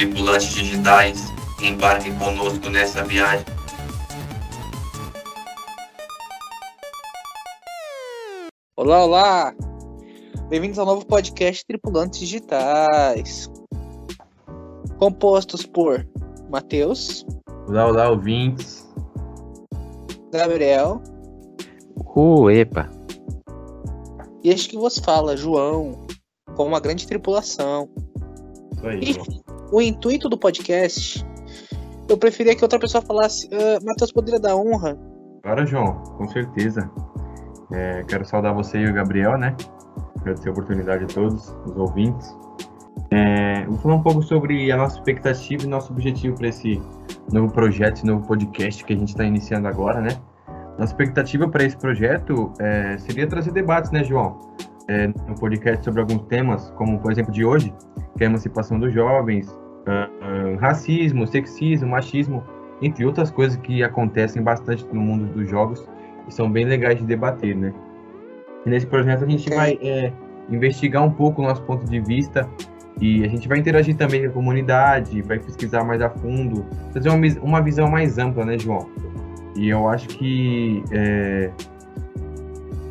tripulantes digitais, embarquem conosco nessa viagem. Olá, olá! Bem-vindos ao novo podcast Tripulantes Digitais. Compostos por Matheus, Olá, olá, ouvintes. Gabriel Uh, epa. e este que vos fala, João, com uma grande tripulação. Isso aí, E João. O intuito do podcast, eu preferia que outra pessoa falasse, "Ah, Matheus poderia dar honra. Agora, João, com certeza. É, quero saudar você e o Gabriel, né? Agradecer a oportunidade a todos, os ouvintes. É, vou falar um pouco sobre a nossa expectativa e nosso objetivo para esse novo projeto, esse novo podcast que a gente está iniciando agora, né? Nossa expectativa para esse projeto é, seria trazer debates, né, João? É, no podcast sobre alguns temas, como por exemplo de hoje, que é a emancipação dos jovens, ah, ah, racismo, sexismo, machismo, entre outras coisas que acontecem bastante no mundo dos jogos e são bem legais de debater, né? E nesse projeto a gente vai é, investigar um pouco o nosso ponto de vista e a gente vai interagir também com a comunidade, vai pesquisar mais a fundo, fazer uma, uma visão mais ampla, né, João? E eu acho que é,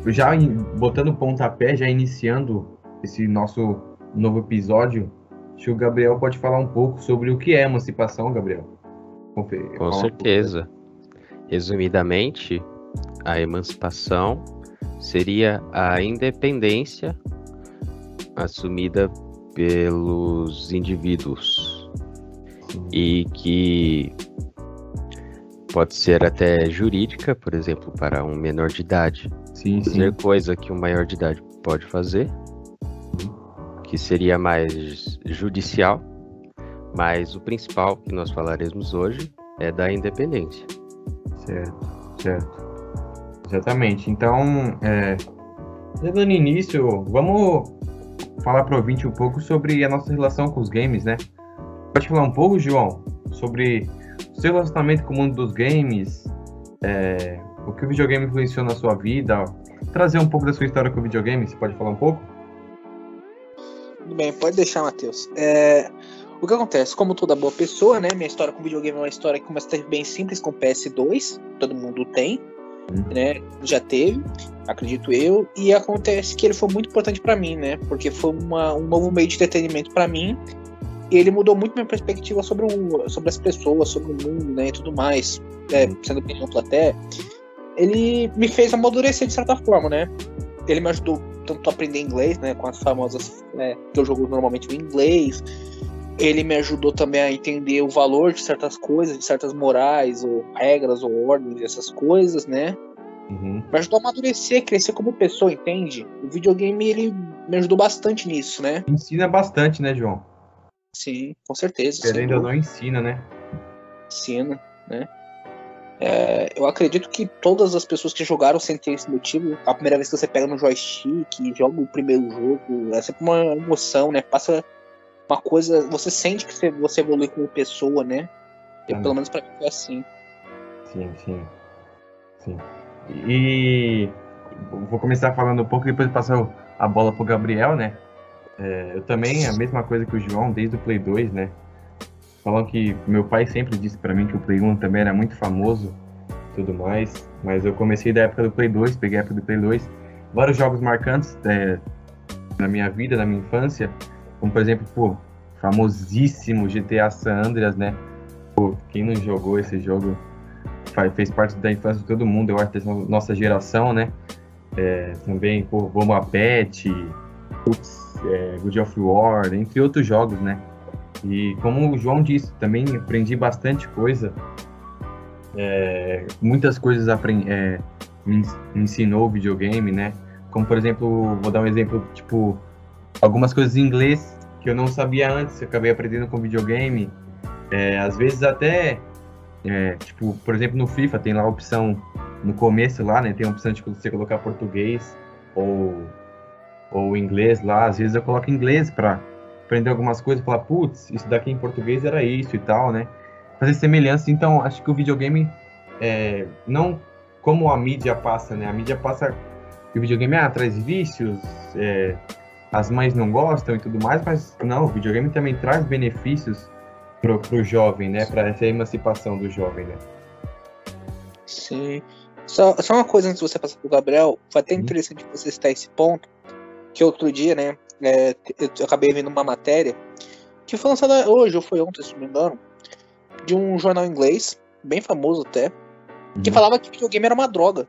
já botando o pontapé, já iniciando esse nosso novo episódio, acho que o Gabriel pode falar um pouco sobre o que é emancipação, Gabriel. Com um certeza. Resumidamente, a emancipação seria a independência assumida pelos indivíduos pouco. e que pode ser até jurídica, por exemplo, para um menor de idade, Sim, sim. fazer coisa que um maior de idade pode fazer, que seria mais judicial, mas o principal que nós falaremos hoje é da independência. Certo, certo. Exatamente. Então, é, já dando início, vamos falar para o ouvinte um pouco sobre a nossa relação com os games, né? Pode falar um pouco, João, sobre seu relacionamento com o mundo dos games, é, o que o videogame influenciou na sua vida, trazer um pouco da sua história com o videogame, você pode falar um pouco? Tudo bem, pode deixar, Matheus. É, o que acontece? Como toda boa pessoa, né? Minha história com videogame é uma história que começa bem simples com PS2, todo mundo tem, Hum. né? Já teve, acredito eu. E acontece que ele foi muito importante pra mim, né? Porque foi uma- um novo meio de entretenimento pra mim. E ele mudou muito minha perspectiva sobre, o, sobre as pessoas, sobre o mundo, né? E tudo mais. É, Hum. sendo bem amplo até. Ele me fez amadurecer de certa forma, né? Ele me ajudou tanto a aprender inglês, né? Com as famosas. Né, que eu jogo normalmente em inglês. Ele me ajudou também a entender o valor de certas coisas, de certas morais, ou regras, ou ordens, essas coisas, né? Uhum. Me ajudou a amadurecer, crescer como pessoa, entende? O videogame, ele me ajudou bastante nisso, né? Ensina bastante, né, João? Sim, com certeza. ou dúvida. não, ensina, né? ensina, né? É, eu acredito que todas as pessoas que jogaram sem ter esse motivo, a primeira vez que você pega no joystick, joga o primeiro jogo, é sempre uma emoção, né? Passa uma coisa, você sente que você, você evolui como pessoa, né? E, Ah. pelo menos pra mim foi assim. Sim, sim. Sim. E vou começar falando um pouco, depois passar a bola pro Gabriel, né? É, eu também, a mesma coisa que o João, desde o Play 2, né? Falam que meu pai sempre disse pra mim que o Play 1 também era muito famoso tudo mais. Mas eu comecei da época do Play 2, peguei a época do Play 2. Vários jogos marcantes é, na minha vida, na minha infância. Como, por exemplo, pô, famosíssimo GTA San Andreas, né? Pô, quem não jogou esse jogo fez parte da infância de todo mundo, eu acho, dessa nossa geração, né? É, também, pô, Bomba Pet, putz, é, God of War, entre outros jogos, né? E como o João disse, também aprendi bastante coisa. É, muitas coisas apren- é, me ensinou o videogame, né? Como, por exemplo, vou dar um exemplo, tipo, algumas coisas em inglês que eu não sabia antes, eu acabei aprendendo com videogame. É, às vezes até é, tipo, por exemplo, no FIFA tem lá a opção no começo lá, né? Tem a opção de você colocar português ou, ou inglês lá. Às vezes eu coloco inglês para aprender algumas coisas e falar, putz, isso daqui em português era isso e tal, né? Fazer semelhança. Então, acho que o videogame, é, não como a mídia passa, né? A mídia passa que o videogame ah, traz vícios, é, as mães não gostam e tudo mais, mas não, o videogame também traz benefícios pro, pro jovem, né? Para essa emancipação do jovem, né? Sim. Só, só uma coisa antes de você passar pro Gabriel, foi até interessante você citar esse ponto, que outro dia, né, é, eu acabei vendo uma matéria que foi lançada hoje, ou foi ontem, se não me engano, de um jornal inglês, bem famoso até, que Uhum. falava que videogame era uma droga.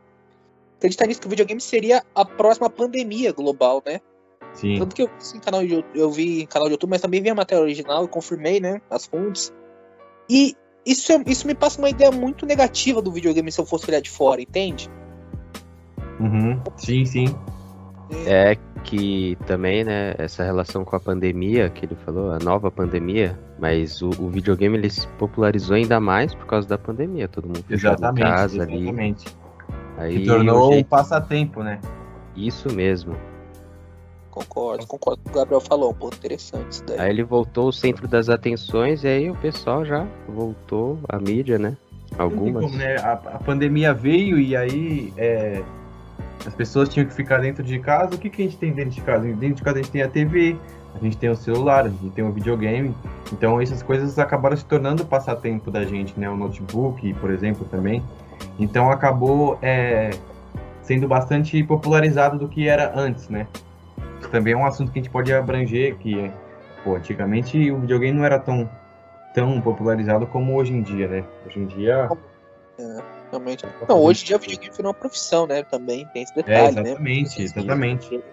Acreditar nisso que o videogame seria a próxima pandemia global, né? Sim. Tanto que eu vi canal de, YouTube- eu vi em canal de YouTube, mas também vi a matéria original e confirmei, né? As fontes. E isso, é- isso me passa uma ideia muito negativa do videogame se eu fosse olhar de fora, entende? Uhum. Sim, sim. É que também, né, essa relação com a pandemia que ele falou, a nova pandemia, mas o, o videogame ele se popularizou ainda mais por causa da pandemia, todo mundo Exatamente. casa ali. exatamente. Aí Se tornou o um jeito- passatempo, né? isso mesmo. Concordo, concordo com o que o Gabriel falou, um ponto interessante isso daí. Aí ele voltou ao centro das atenções e aí o pessoal já voltou à mídia, né? Algumas. como, né? A, a pandemia veio e aí é, as pessoas tinham que ficar dentro de casa. O que, que a gente tem dentro de casa? Dentro de casa a gente tem a TV, a gente tem o celular, a gente tem o videogame. Então essas coisas acabaram se tornando passatempo da gente, né? O notebook, por exemplo, também. Então acabou é, sendo bastante popularizado do que era antes, né? Também é um assunto que a gente pode abranger, que pô, antigamente o videogame não era tão, tão popularizado como hoje em dia, né? Hoje em dia Realmente. Não, hoje em dia o videogame virou uma profissão, né? Também tem esse É, detalhe, né? exatamente, exatamente.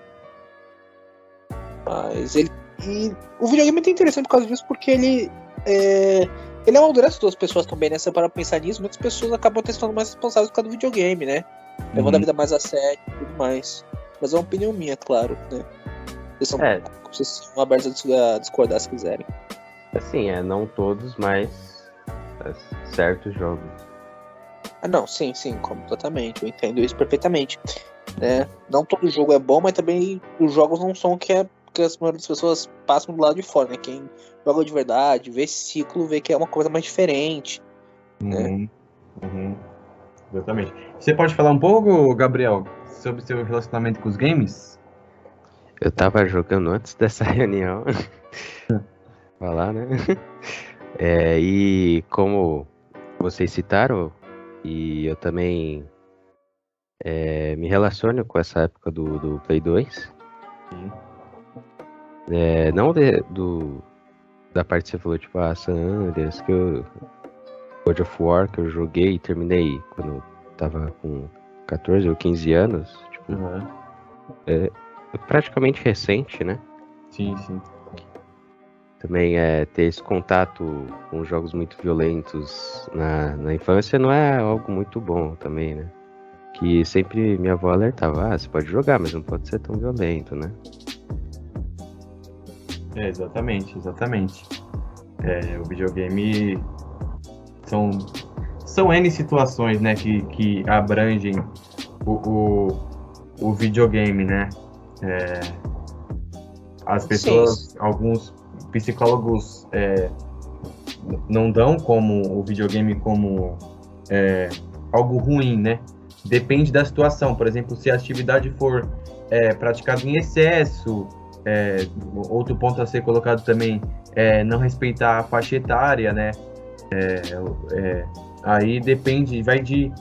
Mas ele. E o videogame é muito interessante por causa disso, porque ele. É, ele amadurece todas as pessoas também, né? Se você parar pra pensar nisso, muitas pessoas acabam testando mais responsáveis por causa do videogame, né? Levando a Uhum. vida mais a sério e tudo mais. Mas é uma opinião minha, claro, né? Vocês são, É. vocês são abertos a a discordar se quiserem. Assim, é, não todos, mas é, certos jogos. Ah, não, sim, sim, completamente. Eu entendo isso perfeitamente. Né? Não todo jogo é bom, mas também os jogos não são o que, é, que as maioria das pessoas passam do lado de fora, né? Quem joga de verdade, vê esse ciclo, vê que é uma coisa mais diferente. Uhum. Uhum. Exatamente. Você pode falar um pouco, Gabriel, sobre seu relacionamento com os games? Eu tava jogando antes dessa reunião. Falar, né? É, e como vocês citaram, e eu também é, me relaciono com essa época do, do Play 2. Sim. É, não de- do, da parte que você falou, tipo, a San Andreas, que eu. God of War, que eu joguei e terminei quando eu tava com 14 ou 15 anos. Tipo, Uhum. praticamente recente, né? Sim, sim. Também é ter esse contato com jogos muito violentos na, na infância não é algo muito bom também, né? Que sempre minha avó alertava, ah, você pode jogar, mas não pode ser tão violento, né? É, exatamente, exatamente. É, o videogame são, são N situações, né, que, que abrangem o, o, o videogame, né? É, as pessoas, alguns psicólogos é, não dão como o videogame como é, algo ruim, né? Depende da situação. Por exemplo, se a atividade for é, praticada em excesso, é, outro ponto a ser colocado também é não respeitar a faixa etária, né? É, é, aí depende, vai de,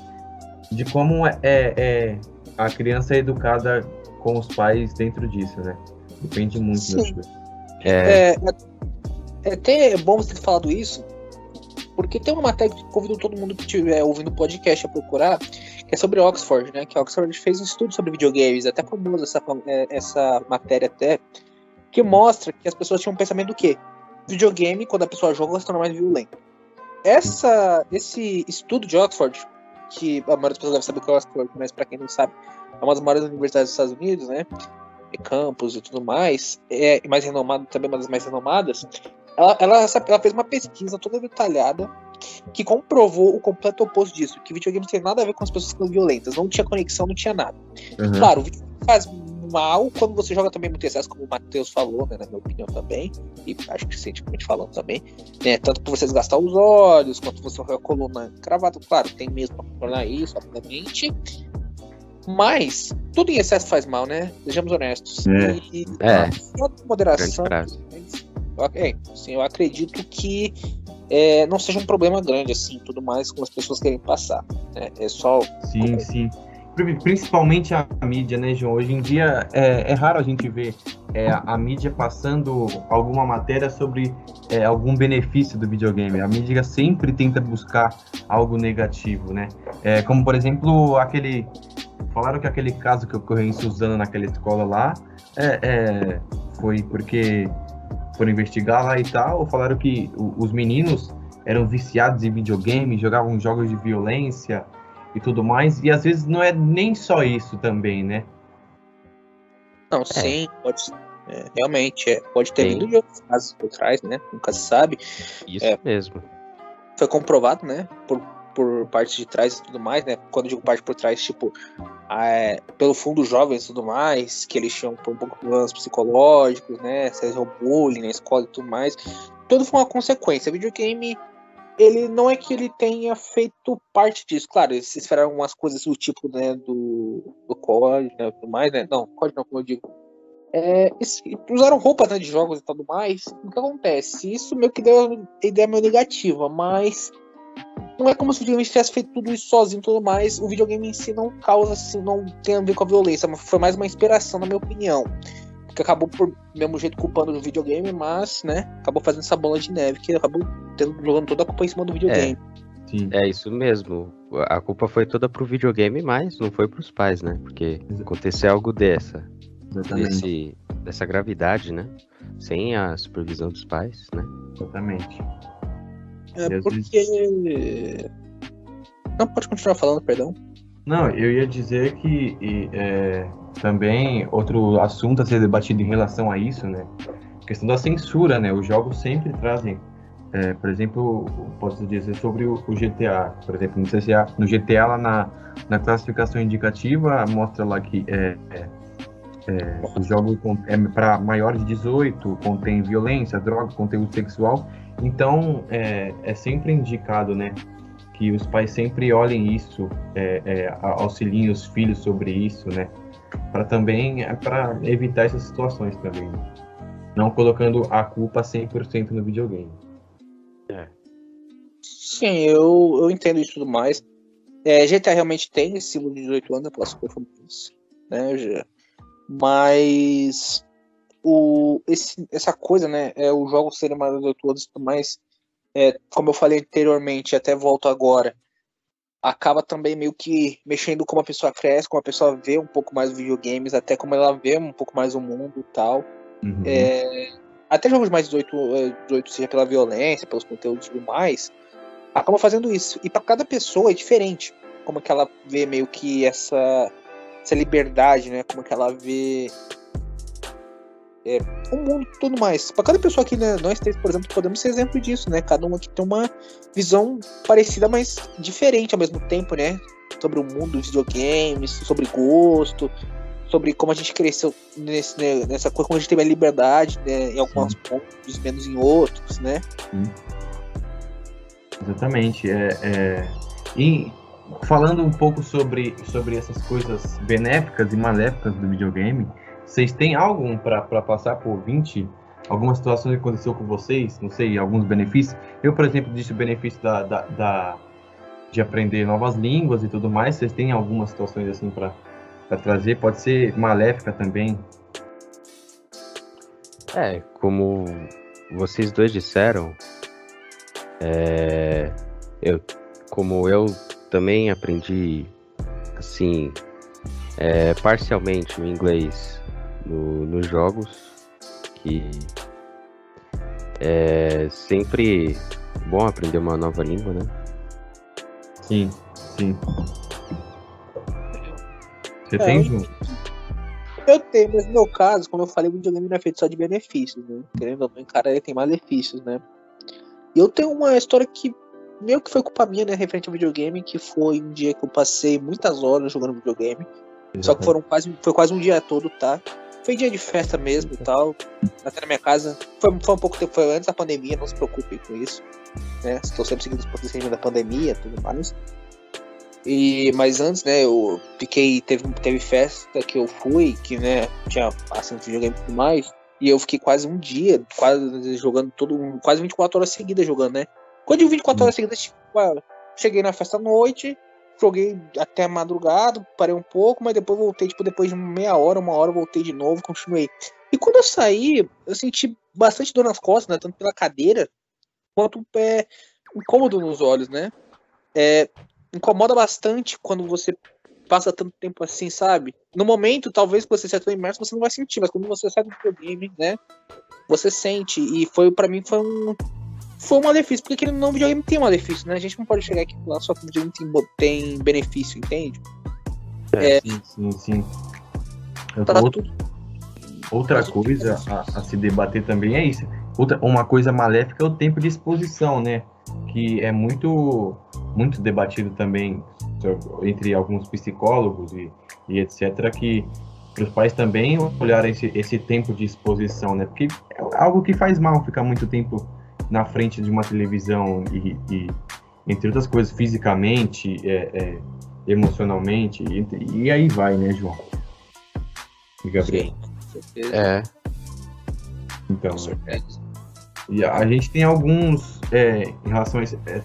de como é, a criança é educada com os pais dentro disso, né? Depende muito das Sim. coisas. É, É, é até bom você ter falado isso, porque tem uma matéria que convido todo mundo que estiver ouvindo o podcast a procurar, que é sobre Oxford, né? Que Oxford fez um estudo sobre videogames, é até famoso essa, é, essa matéria até, que mostra que as pessoas tinham um pensamento do quê? Videogame, quando a pessoa joga, ela se torna mais violenta. Essa, esse estudo de Oxford, que a maioria das pessoas deve saber que é Oxford, mas para quem não sabe, é uma das maiores universidades dos Estados Unidos, né? Campus e tudo mais, é e mais renomada, também uma das mais renomadas. Ela, ela, ela fez uma pesquisa toda detalhada que comprovou o completo oposto disso, que videogame não tem nada a ver com as pessoas sendo violentas, não tinha conexão, não tinha nada. Uhum. Claro, o videogame faz mal quando você joga também muito excesso, como o Matheus falou, né, na minha opinião também, e acho que cientificamente falando também, né, tanto por você desgastar os olhos, quanto você a coluna cravada, claro, tem mesmo pra tornar isso, obviamente, mas tudo em excesso faz mal, né, sejamos honestos. É. E, É. com grande moderação, é, sim, eu acredito que é, não seja um problema grande, assim, tudo mais, como as pessoas querem passar. Né? É só. Sim, sim. Principalmente a mídia, né, João? Hoje em dia é, é raro a gente ver é, a mídia passando alguma matéria sobre é, algum benefício do videogame. A mídia sempre tenta buscar algo negativo, né? É, como, por exemplo, aquele. Falaram que aquele caso que ocorreu em Suzano, naquela escola lá, é, é foi porque foram investigar lá e tal, falaram que os meninos eram viciados em videogame, jogavam jogos de violência e tudo mais, e às vezes não é nem só isso também, né? Não, é. sim, pode é, realmente, é, pode ter vindo de outros casos por trás, né? Nunca se sabe. Isso é, mesmo. Foi comprovado, né? Por, por parte de trás e tudo mais, né? Quando eu digo parte por trás, tipo, é, pelo fundo jovens e tudo mais, que eles tinham um pouco problemas psicológicos, né? O bullying na escola e tudo mais. Tudo foi uma consequência. O videogame, ele não é que ele tenha feito parte disso. Claro, eles esperaram algumas coisas do tipo, né, do, do COD, né, tudo mais, né? Não, COD não, como eu digo. É, usaram roupas né, de jogos e tudo mais. O que acontece? Isso meio que deu ideia meio negativa, mas não é como se o videogame tivesse feito tudo isso sozinho e tudo mais. O videogame em si não causa, assim, não tem a ver com a violência, mas foi mais uma inspiração, na minha opinião. Que acabou por mesmo jeito culpando o videogame, mas, né, acabou fazendo essa bola de neve, que acabou tendo, jogando toda a culpa em cima do videogame. É, sim. é isso mesmo. A culpa foi toda pro videogame, mas não foi pros pais, né? Porque aconteceu algo dessa. Desse, dessa gravidade, né? Sem a supervisão dos pais, né? Exatamente. É porque. Não, pode continuar falando, perdão. Não, eu ia dizer que e, é, também outro assunto a ser debatido em relação a isso, né? A questão da censura, né? Os jogos sempre trazem, é, por exemplo, posso dizer sobre o, o, GTA, por exemplo, no, CCA, no GTA lá na, na classificação indicativa mostra lá que é, é, é o jogo é para maiores de 18, contém violência, droga, conteúdo sexual então, é, é sempre indicado, né, que os pais sempre olhem isso, é, é, auxiliem os filhos sobre isso, né, para também, é, para evitar essas situações também. Né? Não colocando a culpa 100% no videogame. É. Sim, eu, eu entendo isso tudo mais. É, GTA realmente tem esse símbolo de 18 anos, pelas performances, né, já. Mas o, esse, essa coisa, né? É, o jogo serem mais de 8 anos, mas é, como eu falei anteriormente, até volto agora, acaba também meio que mexendo como a pessoa cresce, como a pessoa vê um pouco mais videogames, até como ela vê um pouco mais o mundo e tal. Uhum. É, até jogos mais 18, 18, seja pela violência, pelos conteúdos e tudo mais, acaba fazendo isso. E para cada pessoa é diferente, como que ela vê meio que essa, essa liberdade, né? Como que ela vê é, o mundo tudo mais. Para cada pessoa aqui, né, nós três, por exemplo, podemos ser exemplo disso, né? Cada um aqui tem uma visão parecida, mas diferente ao mesmo tempo, né? Sobre o mundo dos videogames, sobre gosto, sobre como a gente cresceu nesse, né, nessa coisa, como a gente teve a liberdade né, em alguns pontos, menos em outros, né? Sim. Exatamente. É, é... E falando um pouco sobre, sobre essas coisas benéficas e maléficas do videogame, vocês têm algo para passar por 20? Alguma situação que aconteceu com vocês? Não sei, alguns benefícios? Eu, por exemplo, disse o benefício da, da, da de aprender novas línguas e tudo mais. Vocês têm algumas situações assim para trazer? Pode ser maléfica também. É, como vocês dois disseram, é, eu, como eu também aprendi assim é, parcialmente o inglês no, nos jogos, que é sempre bom aprender uma nova língua, né? Sim, sim. Você é, tem, João? Eu tenho, mas no meu caso, como eu falei, o videogame não é feito só de benefícios, né? Querendo ou não, cara, ele tem malefícios, né? E eu tenho uma história que meio que foi culpa minha, né, referente ao videogame, que foi um dia que eu passei muitas horas jogando videogame. Exatamente. Só que foram quase, foi quase um dia todo, tá? Foi dia de festa mesmo e tal. Até na minha casa. Foi, foi um pouco tempo, foi antes da pandemia, não se preocupe com isso. Né? Estou sempre seguindo os procedimentos da pandemia e tudo mais. E, mas antes, né, eu fiquei. Teve, teve festa que eu fui, que né, tinha bastante videogame e tudo mais. E eu fiquei quase um dia, quase jogando todo. Quase 24 horas seguidas jogando, né? Quando eu 24 horas seguidas, tipo, cheguei na festa à noite, joguei até madrugada, parei um pouco, mas depois voltei, tipo, depois de meia hora, uma hora, voltei de novo, continuei. E quando eu saí, eu senti bastante dor nas costas, né? Tanto pela cadeira, quanto é, incômodo nos olhos, né? É, incomoda bastante quando você passa tanto tempo assim, sabe? No momento, talvez que você seja imerso, você não vai sentir, mas quando você sai do videogame, né? Você sente. E foi para mim foi um foi um malefício, porque aquele não videogame tem um malefício, né? A gente não pode chegar aqui e falar só que o videogame tem, tem benefício, entende? É, é, sim, sim, sim. Tá outra, outra coisa a, a, se debater também é isso. Outra, uma coisa maléfica é o tempo de exposição, né? Que é muito, muito debatido também entre alguns psicólogos e, e etc. Que para os pais também olharem esse, esse tempo de exposição, né? Porque é algo que faz mal ficar muito tempo na frente de uma televisão e, e entre outras coisas, fisicamente, é, é, emocionalmente, e, e, aí vai, né, João? E Gabriel? Sim, é. Então, e a gente tem alguns, é, em relação a isso, é,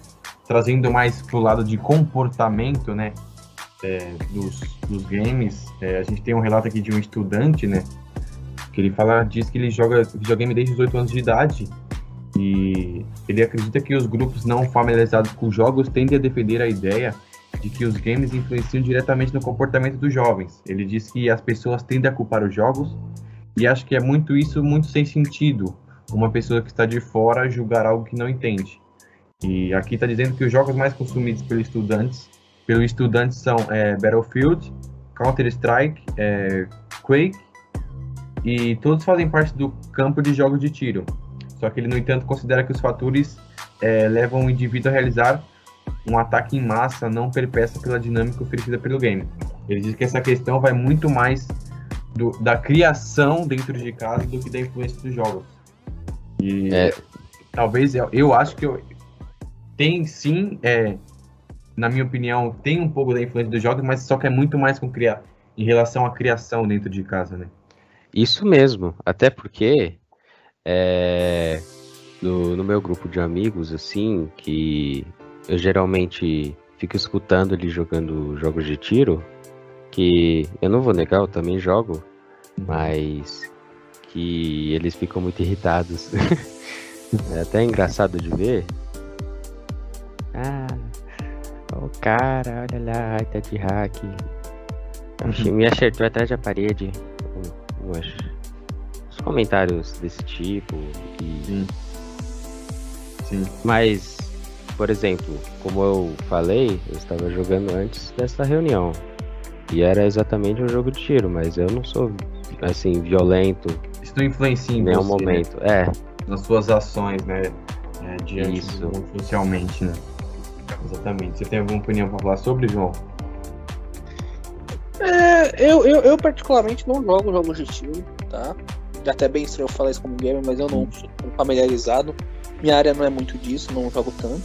trazendo mais pro lado de comportamento, né, é, dos, dos games, é, a gente tem um relato aqui de um estudante, né, que ele fala, diz que ele joga videogame desde os 8 anos de idade, e ele acredita que os grupos não familiarizados com jogos tendem a defender a ideia de que os games influenciam diretamente no comportamento dos jovens. Ele diz que as pessoas tendem a culpar os jogos e acho que é muito isso, muito sem sentido. Uma pessoa que está de fora julgar algo que não entende. E aqui está dizendo que os jogos mais consumidos pelos estudantes, pelos estudantes são é, Battlefield, Counter Strike, é, Quake e todos fazem parte do campo de jogos de tiro. Só que ele, no entanto, considera que os fatores é, levam o indivíduo a realizar um ataque em massa não perpeça pela dinâmica oferecida pelo game. Ele diz que essa questão vai muito mais do, da criação dentro de casa do que da influência dos jogos. E é. talvez eu, eu acho que eu, tem sim, é, na minha opinião, tem um pouco da influência dos jogos, mas só que é muito mais com criar em relação à criação dentro de casa, né? Isso mesmo, até porque é, no, no meu grupo de amigos, assim, que eu geralmente fico escutando ele jogando jogos de tiro, que eu não vou negar, eu também jogo, uhum. mas que eles ficam muito irritados. é até engraçado de ver. Ah, o cara, olha lá, tá de hack. Uhum. Me acertou atrás da parede. Umas comentários desse tipo. E... Sim. Sim. Mas, por exemplo, como eu falei, eu estava jogando antes dessa reunião. E era exatamente um jogo de tiro, mas eu não sou, assim, violento. Isso não influencia em nenhum você, né? momento. Né? É. Nas suas ações, né? É, diante Isso. Do, socialmente, né? Exatamente. Você tem alguma opinião para falar sobre, João? É, eu, eu, eu particularmente não jogo jogos de tiro, tá? Até bem estranho falar isso como gamer, mas eu não sou familiarizado. Minha área não é muito disso, não jogo tanto.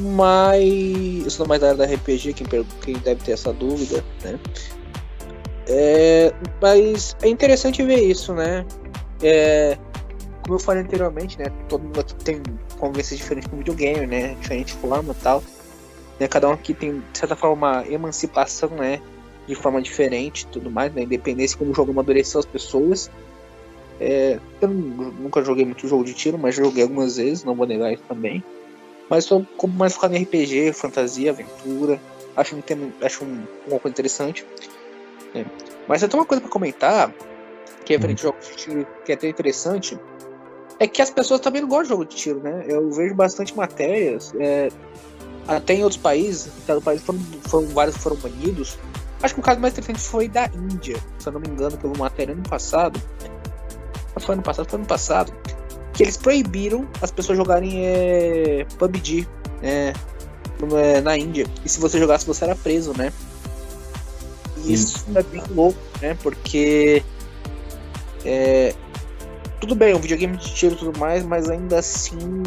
Mas eu sou mais da área da RPG, quem, quem deve ter essa dúvida, né? É, mas é interessante ver isso, né? É, como eu falei anteriormente, né? Todo mundo aqui tem convivências diferentes com videogame, né? Diferente forma e tal. Né? Cada um aqui tem, de certa forma, uma emancipação, né? De forma diferente tudo mais, né? Independência como o jogo amadureceu as pessoas. É, eu nunca joguei muito jogo de tiro, mas joguei algumas vezes, não vou negar isso também. Mas sou como mais focado em RPG, fantasia, aventura. Acho um tema, acho um, uma coisa interessante. É. Mas eu tenho uma coisa para comentar, que é referente uhum. jogos de tiro, que é até interessante, é que as pessoas também não gostam de jogo de tiro, né? Eu vejo bastante matérias, é, até em outros países, em cada país foram, foram, vários foram banidos, Acho que o caso mais interessante foi da Índia, se eu não me engano, que eu vi matéria ano passado. Foi ano passado, foi ano passado. Que eles proibiram as pessoas jogarem é, PUBG é, na Índia. E se você jogasse, você era preso, né? E isso é bem louco, né? Porque. É, tudo bem, um videogame de tiro e tudo mais, mas ainda assim,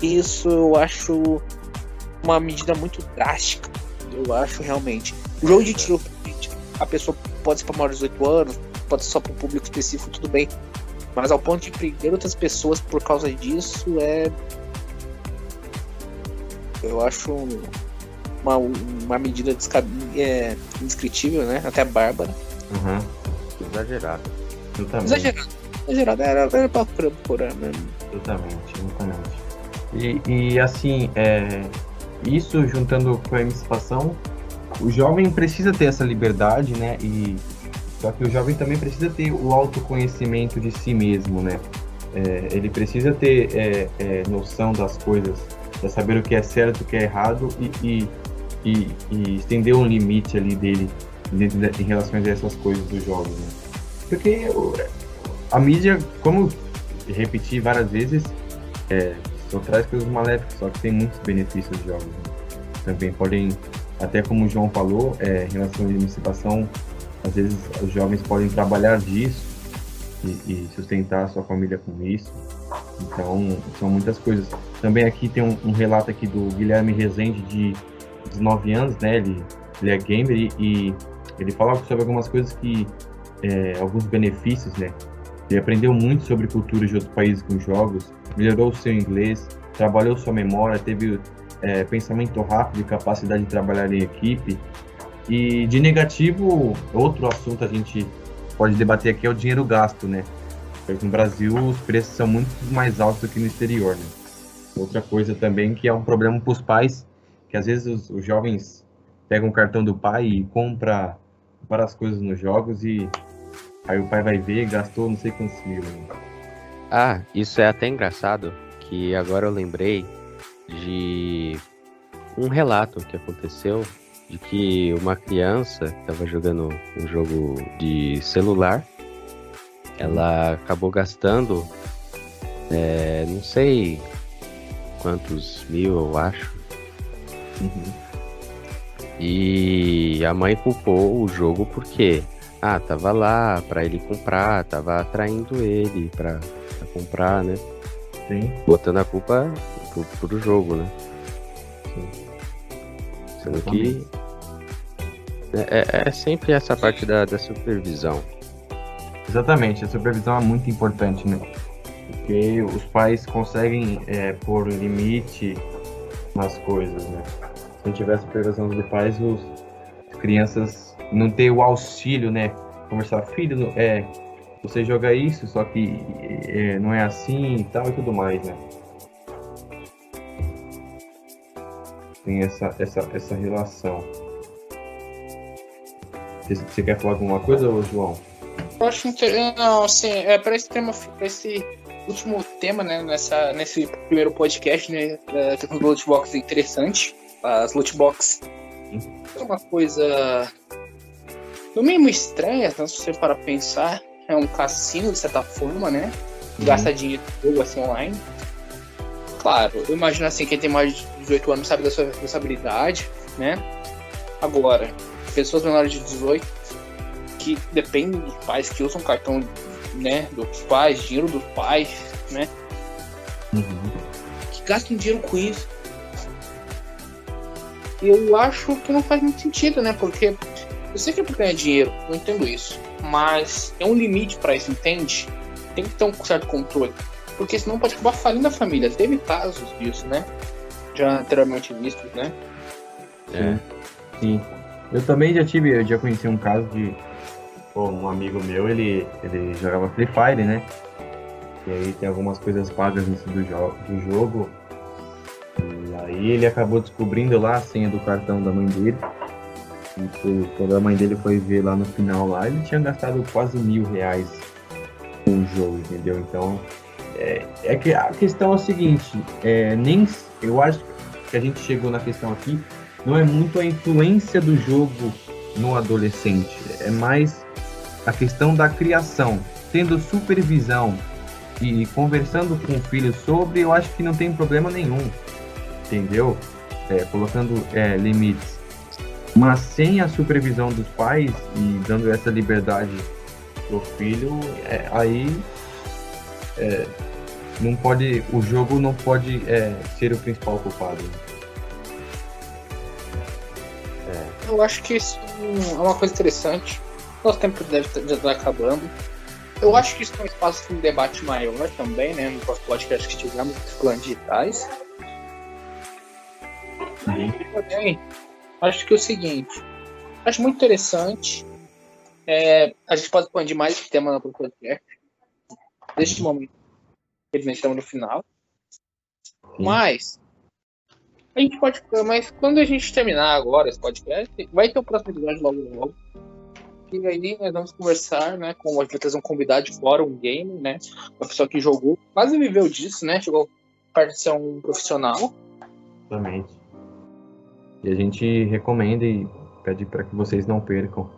isso eu acho uma medida muito drástica. Eu acho realmente. O jogo de tiro, a pessoa pode ser para maiores de 18 anos, pode ser só para um público específico, tudo bem. Mas ao ponto de prender outras pessoas por causa disso é. Eu acho uma, uma medida descab... é, indescritível, né? Até bárbara. Uhum. Exagerado. Exagerado. Exagerado. Era, era pra procurar mesmo. Exatamente, exatamente. E, e assim, é, isso juntando com a emancipação, o jovem precisa ter essa liberdade, né? E só que o jovem também precisa ter o autoconhecimento de si mesmo, né? É, ele precisa ter é, é, noção das coisas, para saber o que é certo, o que é errado e, e, e, e estender um limite ali dele de, em relação a essas coisas do jovem. Né? Porque a mídia, como repeti várias vezes, é, só traz coisas maléficas, só que tem muitos benefícios dos jovens. Né? Também podem, até como o João falou, é, em relação à emancipação, às vezes os jovens podem trabalhar disso e, e sustentar a sua família com isso. Então, são muitas coisas. Também aqui tem um, um relato aqui do Guilherme Rezende, de 19 anos, né? Ele, ele é gamer e, ele fala sobre algumas coisas que... É, alguns benefícios, né? Ele aprendeu muito sobre culturas de outros países com jogos, melhorou o seu inglês, trabalhou sua memória, teve é, pensamento rápido e capacidade de trabalhar em equipe. E de negativo, outro assunto a gente pode debater aqui é o dinheiro gasto, né? Porque no Brasil os preços são muito mais altos do que no exterior, né? Outra coisa também que é um problema para os pais, que às vezes os, os, jovens pegam o cartão do pai e compra várias coisas nos jogos e aí o pai vai ver gastou não sei quantos mil. Né? Ah, isso é até engraçado, que agora eu lembrei de um relato que aconteceu de que uma criança estava jogando um jogo de celular, ela acabou gastando, é, não sei quantos mil, eu acho. Uhum. E a mãe culpou o jogo porque, ah, tava lá para ele comprar, tava atraindo ele para comprar, né? Sim. Botando a culpa pro, pro jogo, né? Sim. Sendo que é, é, é, sempre essa parte da, da supervisão. Exatamente, a supervisão é muito importante, né? Porque os pais conseguem é, pôr limite nas coisas, né? Se não tiver supervisão dos pais, os, as crianças não ter o auxílio, né? Conversar, filho, é, você joga isso, só que é, não é assim e tal e tudo mais, né? Tem essa, essa, essa relação. Você quer falar alguma coisa, João? Eu acho interessante. Não, assim, é, para esse tema, esse último tema, né, nessa, nesse primeiro podcast, né, da questão do lootbox é interessante. As lootbox é uma coisa no mínimo estranha, então, se você para pensar, é um cassino de certa forma, né? Uhum. Gasta dinheiro jogo assim online. Claro, eu imagino assim, quem tem mais 18 anos sabe da sua responsabilidade, né? Agora, pessoas menores de 18 que dependem dos pais, que usam cartão né, dos pais, dinheiro dos pais, né? Uhum. Que gastam dinheiro com isso. Eu acho que não faz muito sentido, né? Porque eu sei que é pra ganhar dinheiro, eu entendo isso. Mas é um limite para isso, entende? Tem que ter um certo controle. Porque senão pode acabar falindo a família. Teve casos disso, né? Já anteriormente vistos, né? É. Sim. Eu também já tive, eu já conheci um caso de pô, um amigo meu, ele, ele jogava Free Fire, né? E aí tem algumas coisas pagas nisso do, jo do jogo. E aí ele acabou descobrindo lá a senha do cartão da mãe dele. E quando a mãe dele foi ver lá no final lá, ele tinha gastado quase mil reais com o jogo, entendeu? Então é, é que a questão é o seguinte, é, nem eu acho que a gente chegou na questão aqui não é muito a influência do jogo no adolescente, é mais a questão da criação. Tendo supervisão e conversando com o filho sobre, eu acho que não tem problema nenhum, entendeu? É, colocando é, limites. Mas sem a supervisão dos pais e dando essa liberdade pro filho, é, aí é, não pode, o jogo não pode é, ser o principal culpado. eu acho que isso é uma coisa interessante. Nosso tempo deve já estar acabando. Eu acho que isso é um espaço de debate maior também, né? No podcast que tivemos dos planos digitais. Porém, acho que é o seguinte, acho muito interessante. É, a gente pode expandir mais esse tema no podcast. Neste momento, infelizmente estamos no final. Sim. Mas a gente pode. Mas quando a gente terminar agora esse podcast, vai ter o próximo episódio logo logo. E aí nós vamos conversar, né? Com a gente vai trazer um convidado de fora, um gamer, né? Uma pessoa que jogou, quase viveu disso, né? Chegou de ser um profissional. Exatamente. E a gente recomenda e pede para que vocês não percam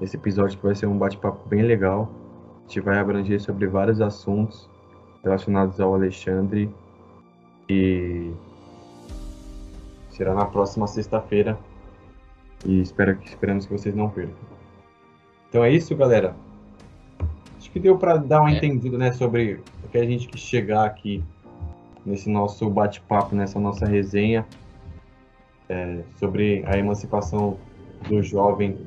esse episódio que vai ser um bate-papo bem legal. Gente vai abranger sobre vários assuntos relacionados ao Alexandre e será na próxima sexta-feira. E espero que esperamos que vocês não percam. Então é isso, galera. Acho que deu para dar um É. entendido, né, sobre o que a gente quis chegar aqui nesse nosso bate-papo, nessa nossa resenha é, sobre a emancipação do jovem.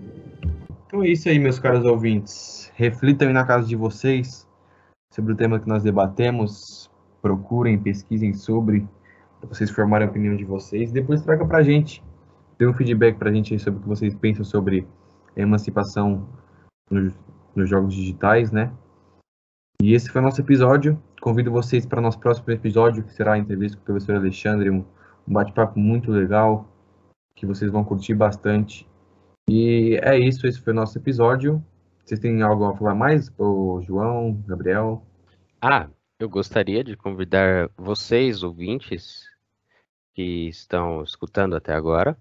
Então é isso aí, meus caros ouvintes. Reflitam aí na casa de vocês sobre o tema que nós debatemos. Procurem, pesquisem sobre, para vocês formarem a opinião de vocês. Depois traga pra gente, dê um feedback pra gente aí sobre o que vocês pensam sobre a emancipação nos, jogos digitais, né? E esse foi o nosso episódio. Convido vocês para o nosso próximo episódio, que será a entrevista com o professor Alexandre, um bate-papo muito legal, que vocês vão curtir bastante. E é isso, esse foi o nosso episódio. Vocês têm algo a falar mais? O João, Gabriel? Ah, eu gostaria de convidar vocês, ouvintes, que estão escutando até agora,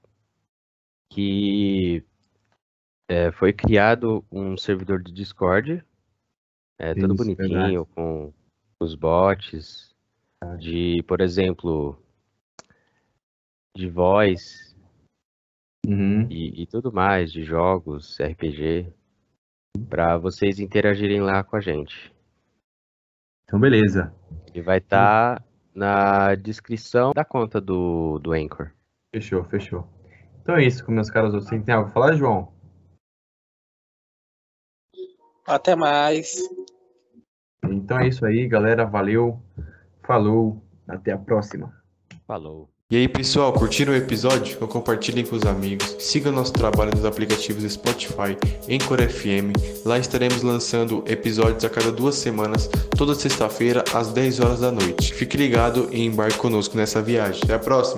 que é, foi criado um servidor de Discord, é, todo Isso, bonitinho, com os bots, de, por exemplo, de voz Uhum. e, e tudo mais, de jogos, RPG, para vocês interagirem lá com a gente. Então, beleza. E vai estar na descrição da conta do, do Anchor. Fechou, fechou. Então é isso, meus caros. Você tem algo a falar, João? Até mais. Então é isso aí, galera. Valeu. Falou. Até a próxima. Falou. E aí pessoal, curtiram o episódio? Então compartilhem com os amigos, sigam nosso trabalho nos aplicativos Spotify, Anchor FM, lá estaremos lançando episódios a cada duas semanas, toda sexta-feira às 10 horas da noite. Fique ligado e embarque conosco nessa viagem. Até a próxima!